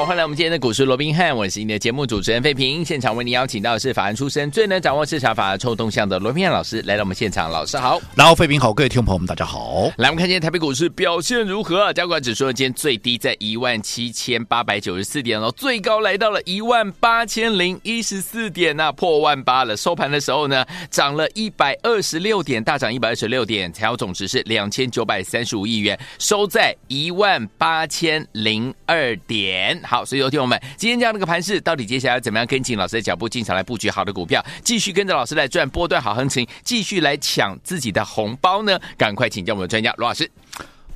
欢迎来我们今天的股市罗宾汉，我是你的节目主持人费平。现场为您邀请到的是法案出身、最能掌握市场法案臭动向的罗宾汉老师来到我们现场，老师好，然后费平好，各位听众朋友们大家好。来，我们看今天台北股市表现如何？加权指数今天最低在一万七千八百九十四点哦，最高来到了一万八千零一十四点那、啊、破万八了。收盘的时候呢，涨了一百二十六点，大涨一百二十六点，成交总值是两千九百三十五亿元，收在一万八千零二点。好，所以有听友们今天这样的一个盘势，到底接下来怎么样跟紧老师的脚步进场来布局好的股票，继续跟着老师来赚波段好行情，继续来抢自己的红包呢？赶快请教我们的专家罗老师。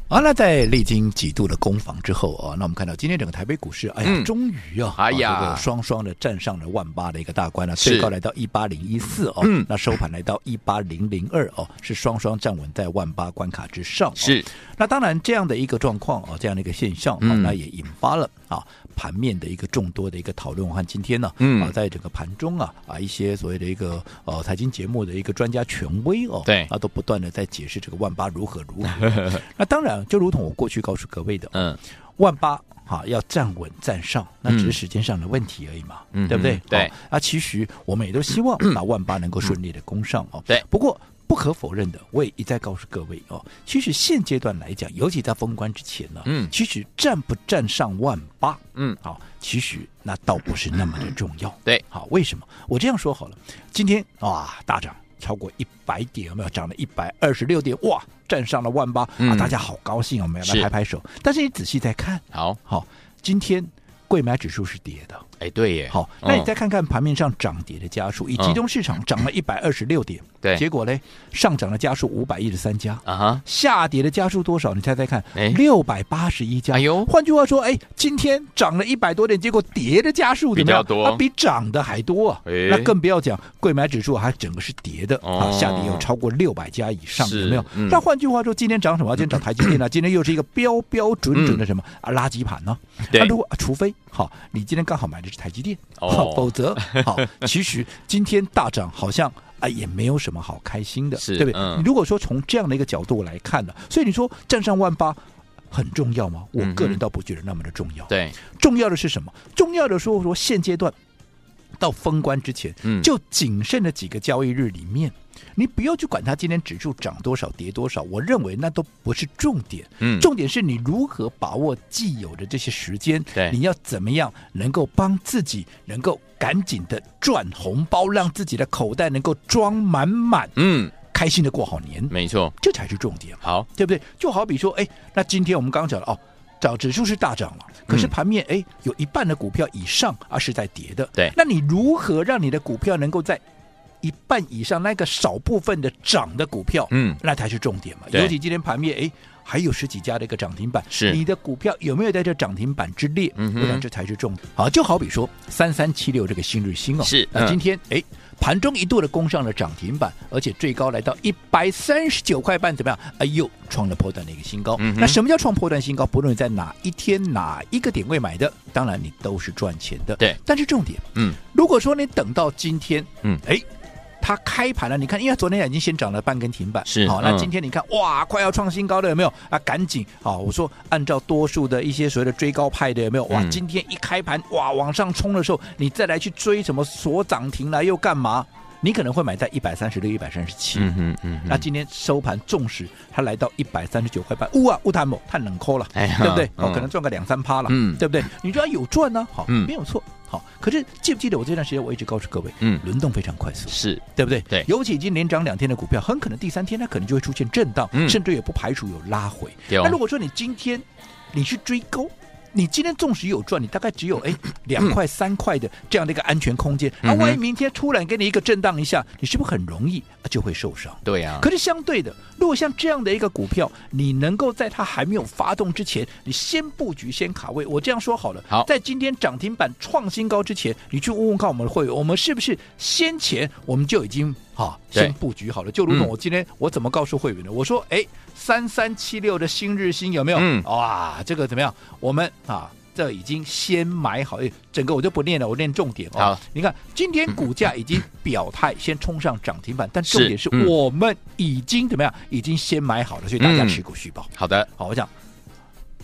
好、啊，那在历经几度的攻防之后啊，那我们看到今天整个台北股市，哎呀，嗯、终于啊，哎呀，这个双双的站上了万八的一个大关了，最高来到一八零一四哦，嗯，那收盘来到一八零零二哦，是双双站稳在万八关卡之上、哦。是，那当然这样的一个状况啊，这样的一个现象，嗯、那也引发了啊。盘面的一个众多的一个讨论，我看今天呢，嗯，啊，在整个盘中啊，啊，一些所谓的一个呃财经节目的一个专家权威哦，对，啊，都不断的在解释这个万八如何如何。那当然，就如同我过去告诉各位的，嗯，万八哈要站稳站上，那只是时间上的问题而已嘛，嗯，对不对？对。啊，其实我们也都希望 把万八能够顺利的攻上哦。对。不过。不可否认的，我也一再告诉各位哦，其实现阶段来讲，尤其在封关之前呢，嗯，其实站不站上万八，嗯，好，其实那倒不是那么的重要，对，好，为什么？我这样说好了，今天啊，大涨超过一百点，有没有？涨了一百二十六点，哇，站上了万八，啊，大家好高兴，我们要来拍拍手。但是你仔细再看，好好，今天。贵买指数是跌的，哎，对耶。好，那你再看看盘面上涨跌的家数，以集中市场涨了一百二十六点，对，结果呢，上涨的家数五百一十三家，啊哈，下跌的家数多少？你猜猜看，哎，六百八十一家。哎呦，换句话说，哎，今天涨了一百多点，结果跌的家数怎么样？比较多，它比涨的还多啊。那更不要讲柜买指数还整个是跌的，啊，下跌有超过六百家以上，有没有？那换句话说，今天涨什么？今天涨台积电呢？今天又是一个标标准准的什么啊？垃圾盘呢？那如果除非。好，你今天刚好买的是台积电，哦，否则好，其实今天大涨好像啊也没有什么好开心的，是对不对？嗯，如果说从这样的一个角度来看呢，所以你说站上万八很重要吗？我个人倒不觉得那么的重要。对，重要的是什么？重要的说说现阶段到封关之前，嗯，就仅剩的几个交易日里面。你不要去管它今天指数涨多少跌多少，我认为那都不是重点。嗯，重点是你如何把握既有的这些时间。对，你要怎么样能够帮自己能够赶紧的赚红包，让自己的口袋能够装满满。嗯，开心的过好年。没错，这才是重点。好，对不对？就好比说，哎，那今天我们刚刚讲了哦，涨指数是大涨了，可是盘面哎有一半的股票以上啊是在跌的。对，那你如何让你的股票能够在一半以上那个少部分的涨的股票，嗯，那才是重点嘛。尤其今天盘面，哎，还有十几家的一个涨停板，是你的股票有没有在这涨停板之列？嗯哼，我想这才是重点。好，就好比说三三七六这个新日新哦，是那今天哎盘中一度的攻上了涨停板，而且最高来到一百三十九块半，怎么样？哎呦，创了波段的一个新高。那什么叫创波段新高？不论你在哪一天哪一个点位买的，当然你都是赚钱的。对，但是重点，嗯，如果说你等到今天，嗯，哎。它开盘了，你看，因为昨天已经先涨了半根停板，是好，那今天你看，哇，快要创新高了，有没有啊？赶紧好，我说按照多数的一些所谓的追高派的有没有？哇，今天一开盘哇往上冲的时候，你再来去追什么锁涨停来又干嘛？你可能会买在一百三十六、一百三十七，嗯嗯嗯。那今天收盘，纵使它来到一百三十九块半，呜啊，乌坦某太冷抠了，哎，对不对？哦，可能赚个两三趴了，嗯，对不对？你说有赚呢，好，没有错，好。可是记不记得我这段时间我一直告诉各位，嗯，轮动非常快速，是对不对？对，尤其已经连涨两天的股票，很可能第三天它可能就会出现震荡，甚至也不排除有拉回。那如果说你今天你去追高，你今天纵使有赚，你大概只有 哎两块三块的这样的一个安全空间。那、嗯啊、万一明天突然给你一个震荡一下，你是不是很容易就会受伤？对呀、啊。可是相对的，如果像这样的一个股票，你能够在它还没有发动之前，你先布局、先卡位。我这样说好了，好，在今天涨停板创新高之前，你去问问看我们的会员，我们是不是先前我们就已经啊先布局好了？就如同我今天我怎么告诉会员的？我说哎。三三七六的新日新有没有？嗯，哇，这个怎么样？我们啊，这已经先买好，哎，整个我就不念了，我念重点哦。你看今天股价已经表态，先冲上涨停板，但重点是我们已经怎么样？已经先买好了，所以大家持股续报。好的，好，我讲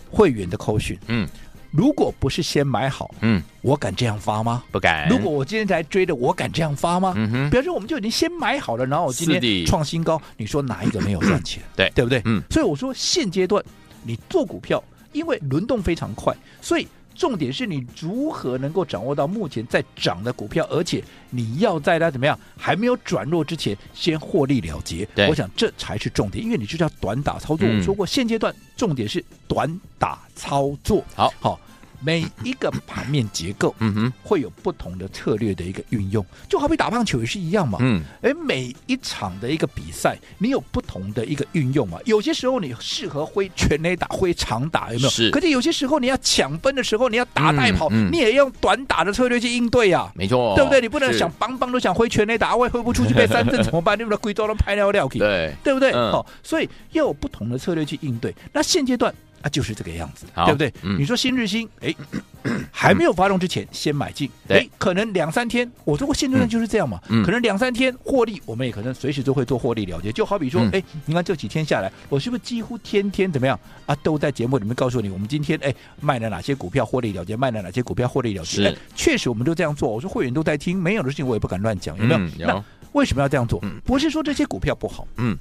会员的扣讯，嗯。如果不是先买好，嗯，我敢这样发吗？不敢。如果我今天才追的，我敢这样发吗？嗯哼。比方说，我们就已经先买好了，然后我今天创新高，你说哪一个没有赚钱？对，对不对？嗯。所以我说，现阶段你做股票，因为轮动非常快，所以重点是你如何能够掌握到目前在涨的股票，而且你要在它怎么样还没有转弱之前先获利了结。我想这才是重点，因为你就是要短打操作。我说过，现阶段重点是短打操作。好，好。每一个盘面结构，嗯哼，会有不同的策略的一个运用，就好比打棒球也是一样嘛，嗯，哎，每一场的一个比赛，你有不同的一个运用嘛，有些时候你适合挥全垒打，挥长打，有没有？是。可是有些时候你要抢分的时候，你要打带跑，嗯嗯、你也用短打的策略去应对呀、啊，没错，对不对？你不能想邦邦都想挥全垒打，我也挥不出去被三振怎么办？你不能贵州都拍尿尿去，对，对不对？嗯、哦，所以要有不同的策略去应对。那现阶段。啊，就是这个样子，对不对？嗯、你说新日新，哎，还没有发动之前先买进，哎，可能两三天，我说过现阶段就是这样嘛，嗯、可能两三天获利，我们也可能随时都会做获利了结。就好比说，哎、嗯，你看这几天下来，我是不是几乎天天怎么样啊？都在节目里面告诉你，我们今天哎卖了哪些股票获利了结，卖了哪些股票获利了结。是，确实我们都这样做。我说会员都在听，没有的事情我也不敢乱讲，有没有那为什么要这样做？不是说这些股票不好，嗯。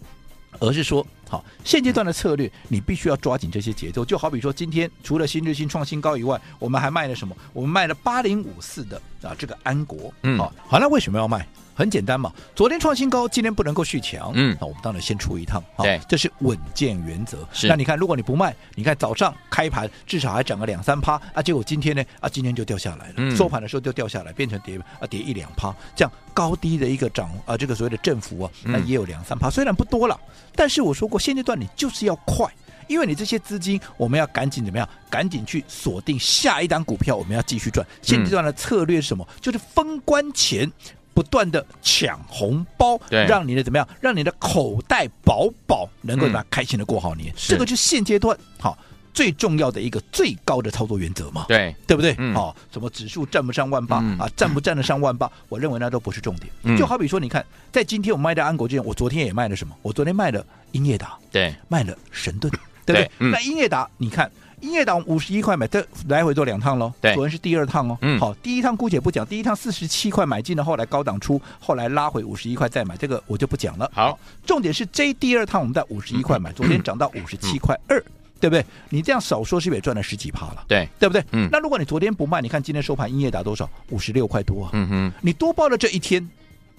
而是说，好，现阶段的策略，你必须要抓紧这些节奏。就好比说，今天除了新日新创新高以外，我们还卖了什么？我们卖了八零五四的啊，这个安国。嗯，好，好，那为什么要卖？很简单嘛，昨天创新高，今天不能够续强，嗯，那我们当然先出一趟，对，这是稳健原则。是，那你看，如果你不卖，你看早上开盘至少还涨个两三趴啊，结果今天呢啊，今天就掉下来了，嗯、收盘的时候就掉下来，变成跌啊跌一两趴，这样高低的一个涨啊，这个所谓的振幅啊，那也有两三趴，虽然不多了，但是我说过，现阶段你就是要快，因为你这些资金，我们要赶紧怎么样？赶紧去锁定下一档股票，我们要继续赚。现阶段的策略是什么？嗯、就是封关前。不断的抢红包，对，让你的怎么样？让你的口袋饱饱，能够怎么样开心的过好年？嗯、这个就是现阶段好最重要的一个最高的操作原则嘛？对，对不对？嗯、哦，什么指数站不上万八、嗯、啊？站不站得上万八？我认为那都不是重点。嗯、就好比说，你看，在今天我卖的安国之前，我昨天也卖了什么？我昨天卖了英业达，对，卖了神盾，对不对？那英业达，你看。英业达五十一块买，这来回做两趟喽。对，昨天是第二趟哦。嗯，好，第一趟姑且不讲，第一趟四十七块买进的，后来高档出，后来拉回五十一块再买，这个我就不讲了。好，重点是这第二趟我们在五十一块买，昨天涨到五十七块二，对不对？你这样少说是不是也赚了十几趴了？对，对不对？嗯。那如果你昨天不卖，你看今天收盘英业达多少？五十六块多啊。嗯哼。你多报了这一天。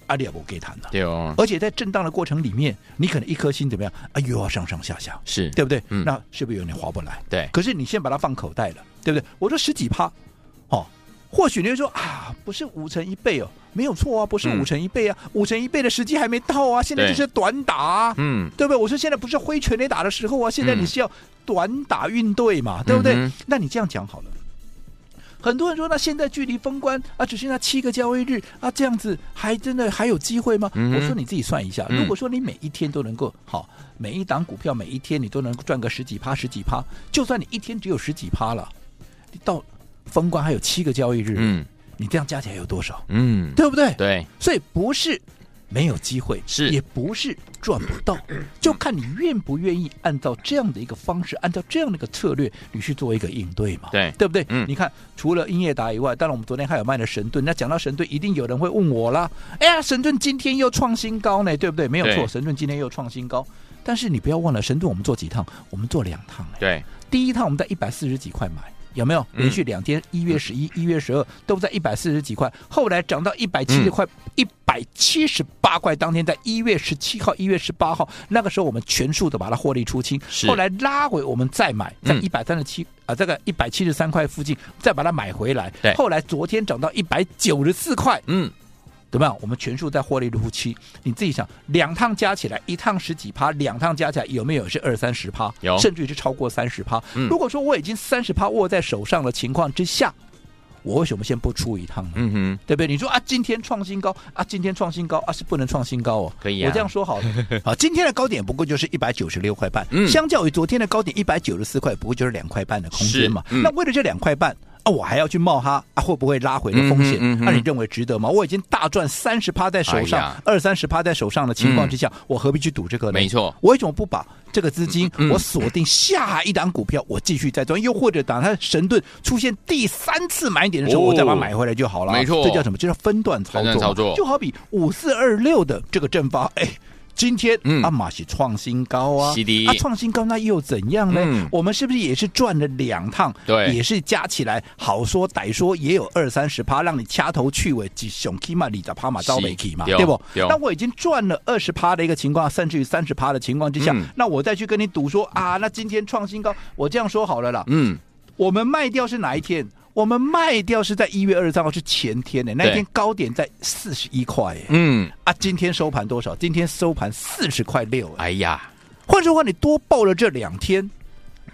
阿里也不给谈了，对哦。而且在震荡的过程里面，你可能一颗心怎么样？啊，又要上上下下，是对不对？嗯，那是不是有点划不来？对。可是你先把它放口袋了，对不对？我说十几趴，哦，或许你会说啊，不是五成一倍哦，没有错啊，不是五成一倍啊，嗯、五成一倍的时机还没到啊，现在就是短打、啊，嗯，对不对？我说现在不是挥拳垒打的时候啊，现在你是要短打运队嘛，嗯、对不对？嗯、那你这样讲好了。很多人说，那现在距离封关啊，只剩下七个交易日啊，这样子还真的还有机会吗？嗯、我说你自己算一下，如果说你每一天都能够好，每一档股票每一天你都能赚个十几趴、十几趴，就算你一天只有十几趴了，你到封关还有七个交易日，嗯，你这样加起来有多少？嗯，对不对？对，所以不是。没有机会是，也不是赚不到，就看你愿不愿意按照这样的一个方式，按照这样的一个策略，你去做一个应对嘛？对，对不对？嗯，你看，除了英业达以外，当然我们昨天还有卖的神盾。那讲到神盾，一定有人会问我啦。哎呀，神盾今天又创新高呢，对不对？没有错，神盾今天又创新高。但是你不要忘了，神盾我们做几趟？我们做两趟。对，第一趟我们在一百四十几块买，有没有连续两天？一月十一、一月十二都在一百四十几块，后来涨到一百七十块，一百七十八块。当天在一月十七号、一月十八号，那个时候我们全数的把它获利出清。后来拉回，我们再买，在一百三十七啊，这个一百七十三块附近再把它买回来。后来昨天涨到一百九十四块。嗯。怎么样？我们全数在获利入期，你自己想，两趟加起来，一趟十几趴，两趟加起来有没有是二三十趴？有，甚至于是超过三十趴。嗯、如果说我已经三十趴握在手上的情况之下，我为什么先不出一趟呢？嗯哼，对不对？你说啊，今天创新高啊，今天创新高啊，是不能创新高哦。可以啊，我这样说好了 啊，今天的高点不过就是一百九十六块半，嗯、相较于昨天的高点一百九十四块，不过就是两块半的空间嘛。嗯、那为了这两块半。啊，我还要去冒它啊？会不会拉回的风险？那、嗯嗯啊、你认为值得吗？我已经大赚三十趴在手上，二三十趴在手上的情况之下，嗯、我何必去赌这个呢？没错，我为什么不把这个资金我锁定下一档股票，我继续再赚？又或者等它神盾出现第三次买点的时候，我再把它买回来就好了。没错，这叫什么？这叫分段操作。操作就好比五四二六的这个正发，哎。今天阿玛是创新高啊，嗯、啊创新高那又怎样呢？嗯、我们是不是也是赚了两趟？对，也是加起来好说歹说也有二三十趴，让你掐头去尾，几熊起码里的趴马招没起嘛，对。不？那我已经赚了二十趴的一个情况，甚至于三十趴的情况之下，嗯、那我再去跟你赌说啊，那今天创新高，我这样说好了啦，嗯，我们卖掉是哪一天？我们卖掉是在一月二十三号，是前天的那一天高点在四十一块，嗯啊，今天收盘多少？今天收盘四十块六，哎呀，换句话说，你多报了这两天。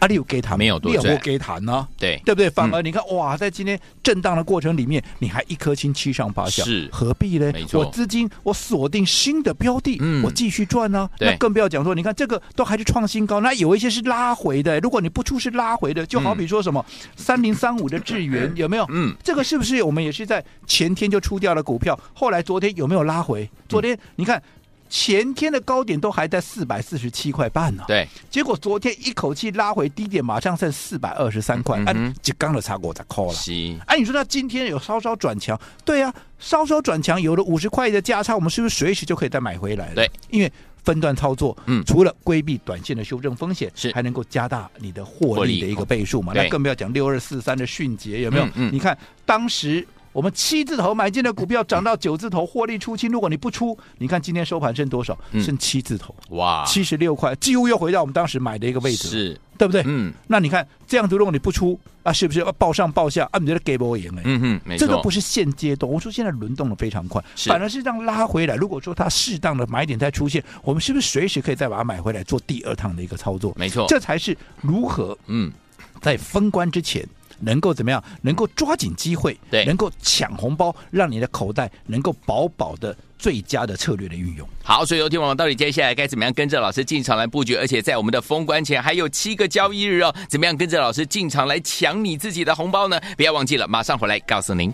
阿里有给谈没有多赚，给谈呢？对对不对？反而你看哇，在今天震荡的过程里面，你还一颗心七上八下，是何必呢？没错，我资金我锁定新的标的，我继续赚呢。那更不要讲说，你看这个都还是创新高，那有一些是拉回的。如果你不出是拉回的，就好比说什么三零三五的智元有没有？嗯，这个是不是我们也是在前天就出掉了股票？后来昨天有没有拉回？昨天你看。前天的高点都还在四百四十七块半呢，对，结果昨天一口气拉回低点，马上剩四百二十三块，嗯，就刚的差过才扣了。哎，你说他今天有稍稍转强，对啊，稍稍转强，有了五十块的价差，我们是不是随时就可以再买回来？对，因为分段操作，嗯，除了规避短线的修正风险，是还能够加大你的获利的一个倍数嘛？那更不要讲六二四三的迅捷有没有？嗯你看当时。我们七字头买进的股票涨到九字头，获利出清。如果你不出，你看今天收盘剩多少？剩七字头，哇，七十六块，几乎又回到我们当时买的一个位置，是，对不对？嗯，那你看这样子，如果你不出啊，是不是要报上报下啊？你觉得给不赢呢？嗯哼，没错，这个不是现阶段，我说现在轮动的非常快，反而是这样拉回来。如果说它适当的买点再出现，我们是不是随时可以再把它买回来做第二趟的一个操作？没错，这才是如何嗯，在封关之前。能够怎么样？能够抓紧机会，对，能够抢红包，让你的口袋能够饱饱的最佳的策略的运用。好，所以有听我们到底接下来该怎么样跟着老师进场来布局？而且在我们的封关前还有七个交易日哦，怎么样跟着老师进场来抢你自己的红包呢？不要忘记了，马上回来告诉您。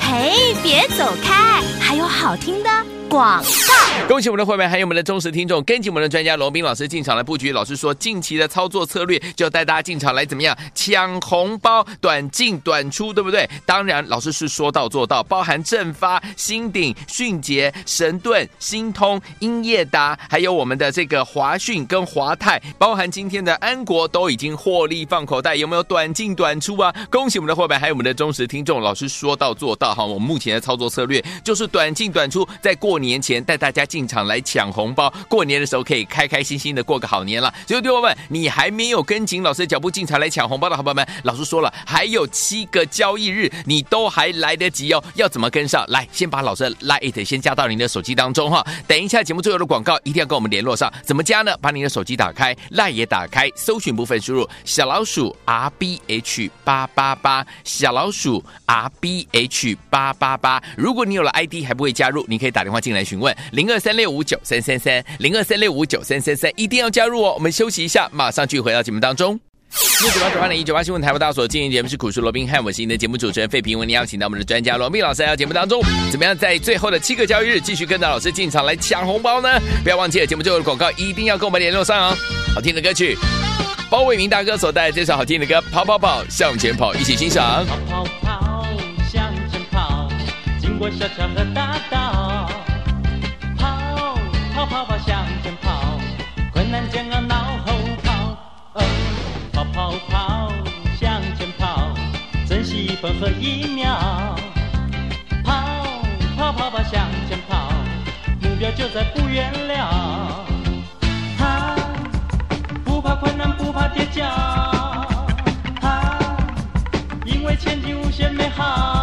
嘿，别走开，还有好听的。广告，恭喜我们的会员，还有我们的忠实听众，跟紧我们的专家罗宾老师进场来布局。老师说，近期的操作策略就带大家进场来怎么样抢红包，短进短出，对不对？当然，老师是说到做到，包含正发、新鼎、迅捷、神盾、新通、英业达，还有我们的这个华讯跟华泰，包含今天的安国都已经获利放口袋，有没有短进短出啊？恭喜我们的会员，还有我们的忠实听众，老师说到做到哈。我们目前的操作策略就是短进短出，在过。年前带大家进场来抢红包，过年的时候可以开开心心的过个好年了。所以，弟兄们，你还没有跟紧老师的脚步进场来抢红包的好朋友们，老师说了，还有七个交易日，你都还来得及哦。要怎么跟上来？先把老师的 LINE 先加到您的手机当中哈。等一下节目最后的广告，一定要跟我们联络上。怎么加呢？把你的手机打开，LINE 也打开，搜寻部分输入小老鼠 R B H 八八八，小老鼠 R B H 八八八。如果你有了 ID 还不会加入，你可以打电话进。进来询问零二三六五九三三三零二三六五九三三三，一定要加入哦！我们休息一下，马上继续回到节目当中。六九八九八零一九八新闻台湾大所经营节目是股市罗宾汉，我是您的节目主持人费平，为您邀请到我们的专家罗宾老师来到节目当中。怎么样在最后的七个交易日继续跟着老师进场来抢红包呢？不要忘记了节目最后的广告，一定要跟我们联络上哦！好听的歌曲，包伟明大哥所带来这首好听的歌《跑跑跑向前跑》，一起欣赏。跑跑跑向前跑，经过小桥和大道。分和一秒，跑跑跑跑向前跑，目标就在不远了。他不怕困难，不怕跌跤，他因为前景无限美好，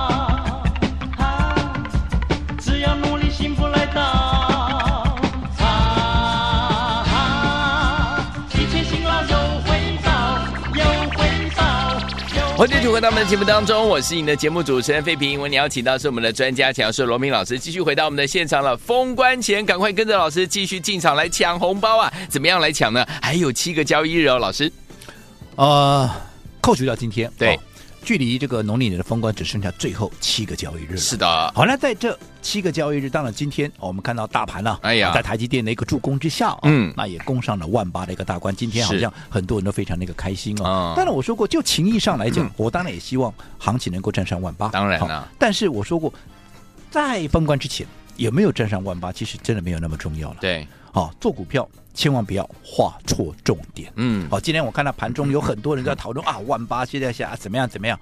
欢迎继续回到我们的节目当中，我是你的节目主持人费平。我你邀请到是我们的专家讲师罗明老师，继续回到我们的现场了。封关前，赶快跟着老师继续进场来抢红包啊！怎么样来抢呢？还有七个交易日哦，老师。呃，扣除掉今天，对。哦距离这个农历年的封关只剩下最后七个交易日了。是的，好，那在这七个交易日，当然今天我们看到大盘呢、啊，哎呀，在台积电的一个助攻之下，嗯，那也攻上了万八的一个大关。今天好像很多人都非常那个开心哦。当然我说过，就情义上来讲，嗯、我当然也希望行情能够站上万八。当然了，但是我说过，在封关之前有没有站上万八，其实真的没有那么重要了。对，好，做股票。千万不要画错重点。嗯，好，今天我看到盘中有很多人在讨论啊，万八现在下怎么样怎么样？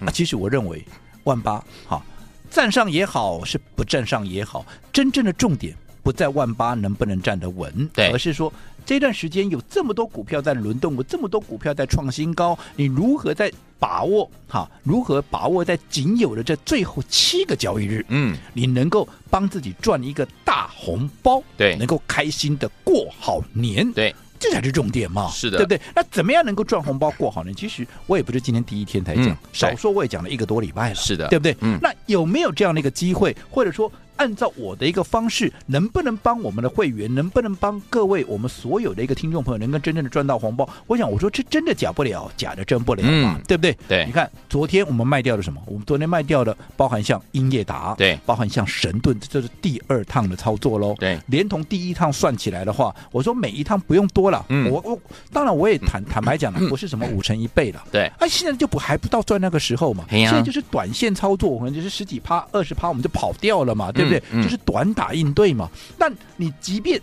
啊，其实我认为万八哈，站上也好，是不站上也好，真正的重点不在万八能不能站得稳，对，而是说这段时间有这么多股票在轮动，有这么多股票在创新高，你如何在把握哈？如何把握在仅有的这最后七个交易日，嗯，你能够帮自己赚一个大红包，对，能够开心的过好年，对，这才是重点嘛，是的，对不对？那怎么样能够赚红包过好呢？其实我也不是今天第一天才讲，嗯、少说我也讲了一个多礼拜了，是的，对不对？嗯，那有没有这样的一个机会，或者说？按照我的一个方式，能不能帮我们的会员，能不能帮各位我们所有的一个听众朋友，能够真正的赚到红包？我想我说这真的假不了，假的真不了嘛，嗯、对不对？对，你看昨天我们卖掉了什么？我们昨天卖掉的包含像英业达，对，包含像神盾，这是第二趟的操作喽。对，连同第一趟算起来的话，我说每一趟不用多了。嗯，我我当然我也坦坦白讲了，不是什么五成一倍了。对，哎，现在就不还不到赚那个时候嘛？现在就是短线操作，可能就是十几趴、二十趴，我们就跑掉了嘛，对不对？嗯嗯、就是短。打应对嘛？但你即便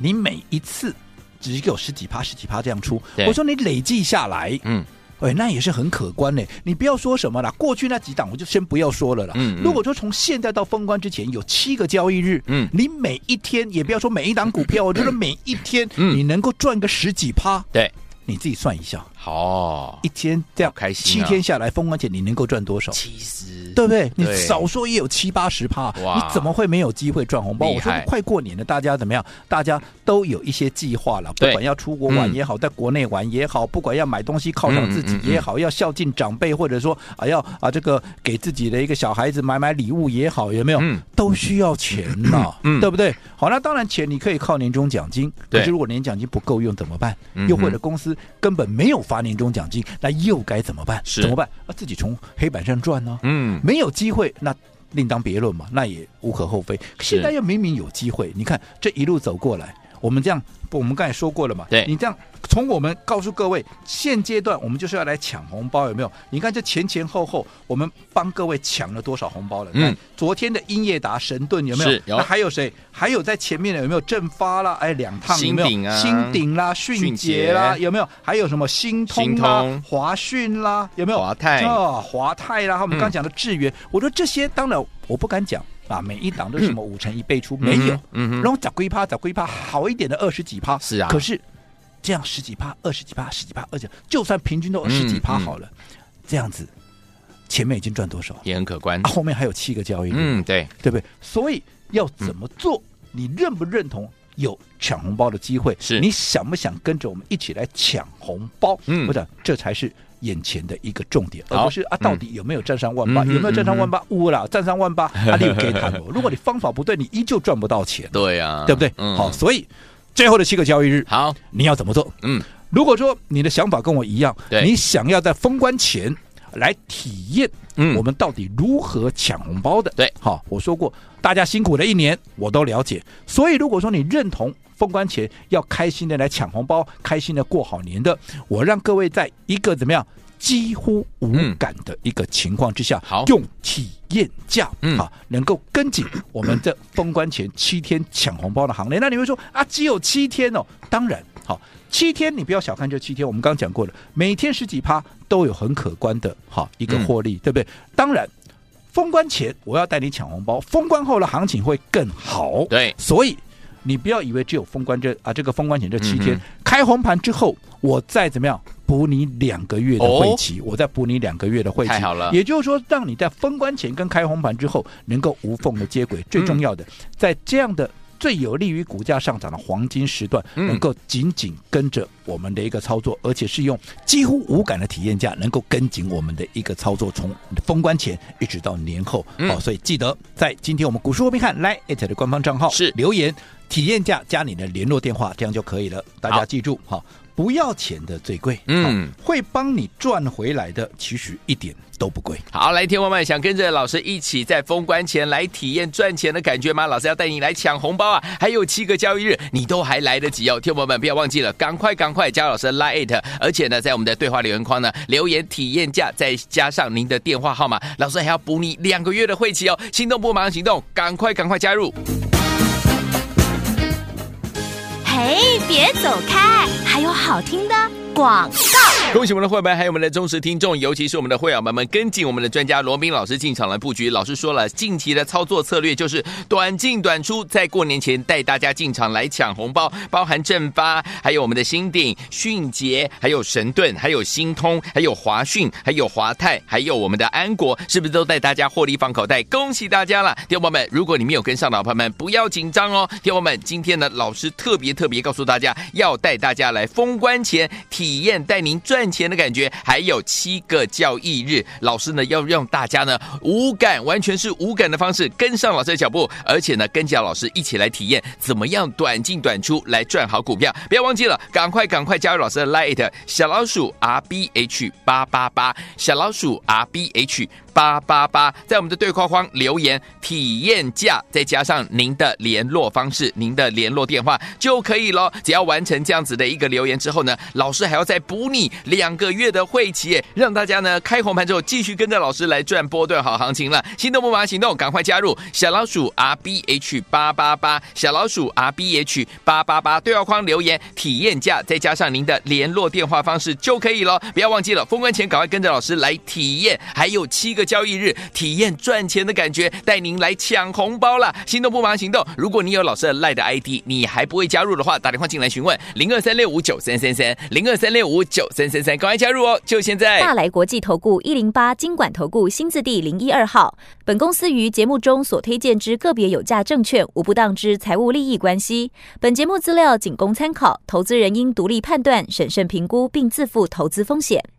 你每一次只给我十几趴、十几趴这样出，我说你累计下来，嗯，哎，那也是很可观呢。你不要说什么了，过去那几档我就先不要说了啦。嗯，如果说从现在到封关之前有七个交易日，嗯，你每一天也不要说每一档股票，我觉得每一天你能够赚个十几趴，对，你自己算一下，好，一天这样开心，七天下来风光姐你能够赚多少？七十。对不对？你少说也有七八十趴，你怎么会没有机会赚红包？我说快过年了，大家怎么样？大家都有一些计划了，不管要出国玩也好，在国内玩也好，不管要买东西犒赏自己也好，要孝敬长辈，或者说啊要啊这个给自己的一个小孩子买买礼物也好，有没有？都需要钱嘛，对不对？好，那当然钱你可以靠年终奖金，可是如果年奖金不够用怎么办？又或者公司根本没有发年终奖金，那又该怎么办？怎么办？啊，自己从黑板上赚呢？嗯。没有机会，那另当别论嘛，那也无可厚非。现在又明明有机会，你看这一路走过来，我们这样，我们刚才说过了嘛，对你这样。从我们告诉各位，现阶段我们就是要来抢红包，有没有？你看这前前后后，我们帮各位抢了多少红包了？嗯，昨天的英业达、神盾有没有？是有。那还有谁？还有在前面的有没有正发啦？哎，两趟有没有？新鼎啊，新鼎啦，迅捷啦，有没有？还有什么新通啦、华讯啦，有没有？华泰啊，华泰啦，我们刚讲的智源，我说这些当然我不敢讲啊，每一档都是什么五成一倍出，没有，然后找龟趴找龟趴，好一点的二十几趴，是啊，可是。这样十几趴、二十几趴、十几趴，而且就算平均都二十几趴好了，这样子前面已经赚多少？也很可观。啊、后面还有七个交易日，嗯，对，对不对？所以要怎么做？你认不认同有抢红包的机会？是你想不想跟着我们一起来抢红包？嗯，我想，这才是眼前的一个重点，而不是啊，到底有没有站上万八？有没有站上万八？乌了，站上万八，阿里有给谈 如果你方法不对，你依旧赚不到钱。对呀，对不对？好，所以。最后的七个交易日，好，你要怎么做？嗯，如果说你的想法跟我一样，你想要在封关前来体验，嗯，我们到底如何抢红包的？对，好，我说过，大家辛苦了一年，我都了解。所以如果说你认同封关前要开心的来抢红包，开心的过好年的，我让各位在一个怎么样？几乎无感的一个情况之下，好用体验价，嗯，好，能够跟紧我们这封关前七天抢红包的行列。那你会说啊，只有七天哦？当然，好，七天你不要小看这七天，我们刚刚讲过了，每天十几趴都有很可观的好一个获利，嗯、对不对？当然，封关前我要带你抢红包，封关后的行情会更好。对，所以你不要以为只有封关这啊这个封关前这七天、嗯、开红盘之后，我再怎么样补你两个月的会期，哦、我再补你两个月的会期，太好了。也就是说，让你在封关前跟开红盘之后能够无缝的接轨。最重要的，在这样的。最有利于股价上涨的黄金时段，能够紧紧跟着我们的一个操作，而且是用几乎无感的体验价，能够跟紧我们的一个操作，从封关前一直到年后。好，所以记得在今天我们股市罗宾汉来艾特的官方账号是留言体验价加你的联络电话，这样就可以了。大家记住，好。不要钱的最贵，嗯，会帮你赚回来的，其实一点都不贵。好，来，天王们想跟着老师一起在封关前来体验赚钱的感觉吗？老师要带你来抢红包啊！还有七个交易日，你都还来得及哦。天王们不要忘记了，赶快赶快加老师 Line，而且呢，在我们的对话留言框呢，留言体验价，再加上您的电话号码，老师还要补你两个月的会期哦。心动不马上行动，赶快赶快加入。嘿，别走开，还有好听的广。恭喜我们的会员，还有我们的忠实听众，尤其是我们的会员们们，跟紧我们的专家罗宾老师进场来布局。老师说了，近期的操作策略就是短进短出，在过年前带大家进场来抢红包，包含正发，还有我们的新鼎、迅捷，还有神盾，还有新通，还有华讯，还有华泰，还有我们的安国，是不是都带大家获利放口袋？恭喜大家了，听友们，如果你没有跟上的朋友们，不要紧张哦。听众们，今天呢，老师特别特别告诉大家，要带大家来封关前体验，带您赚。钱的感觉，还有七个交易日，老师呢要让大家呢无感，完全是无感的方式跟上老师的脚步，而且呢跟着老师一起来体验怎么样短进短出来赚好股票。不要忘记了，赶快赶快加入老师的 Lite 小老鼠 R B H 八八八，小老鼠 R B H。八八八，在我们的对话框留言体验价，再加上您的联络方式、您的联络电话就可以了。只要完成这样子的一个留言之后呢，老师还要再补你两个月的会期，让大家呢开红盘之后继续跟着老师来赚波段好行情了。心动不马上行动，赶快加入小老鼠 R B H 八八八，小老鼠 R B H 八八八，对话框留言体验价，再加上您的联络电话方式就可以了。不要忘记了，封关前赶快跟着老师来体验，还有七个。交易日体验赚钱的感觉，带您来抢红包了！心动不忙行动。如果你有老师的赖的 ID，你还不会加入的话，打电话进来询问零二三六五九三三三零二三六五九三三三，赶快加入哦！就现在。大来国际投顾一零八金管投顾新字第零一二号。本公司于节目中所推荐之个别有价证券，无不当之财务利益关系。本节目资料仅供参考，投资人应独立判断、审慎评估，并自负投资风险。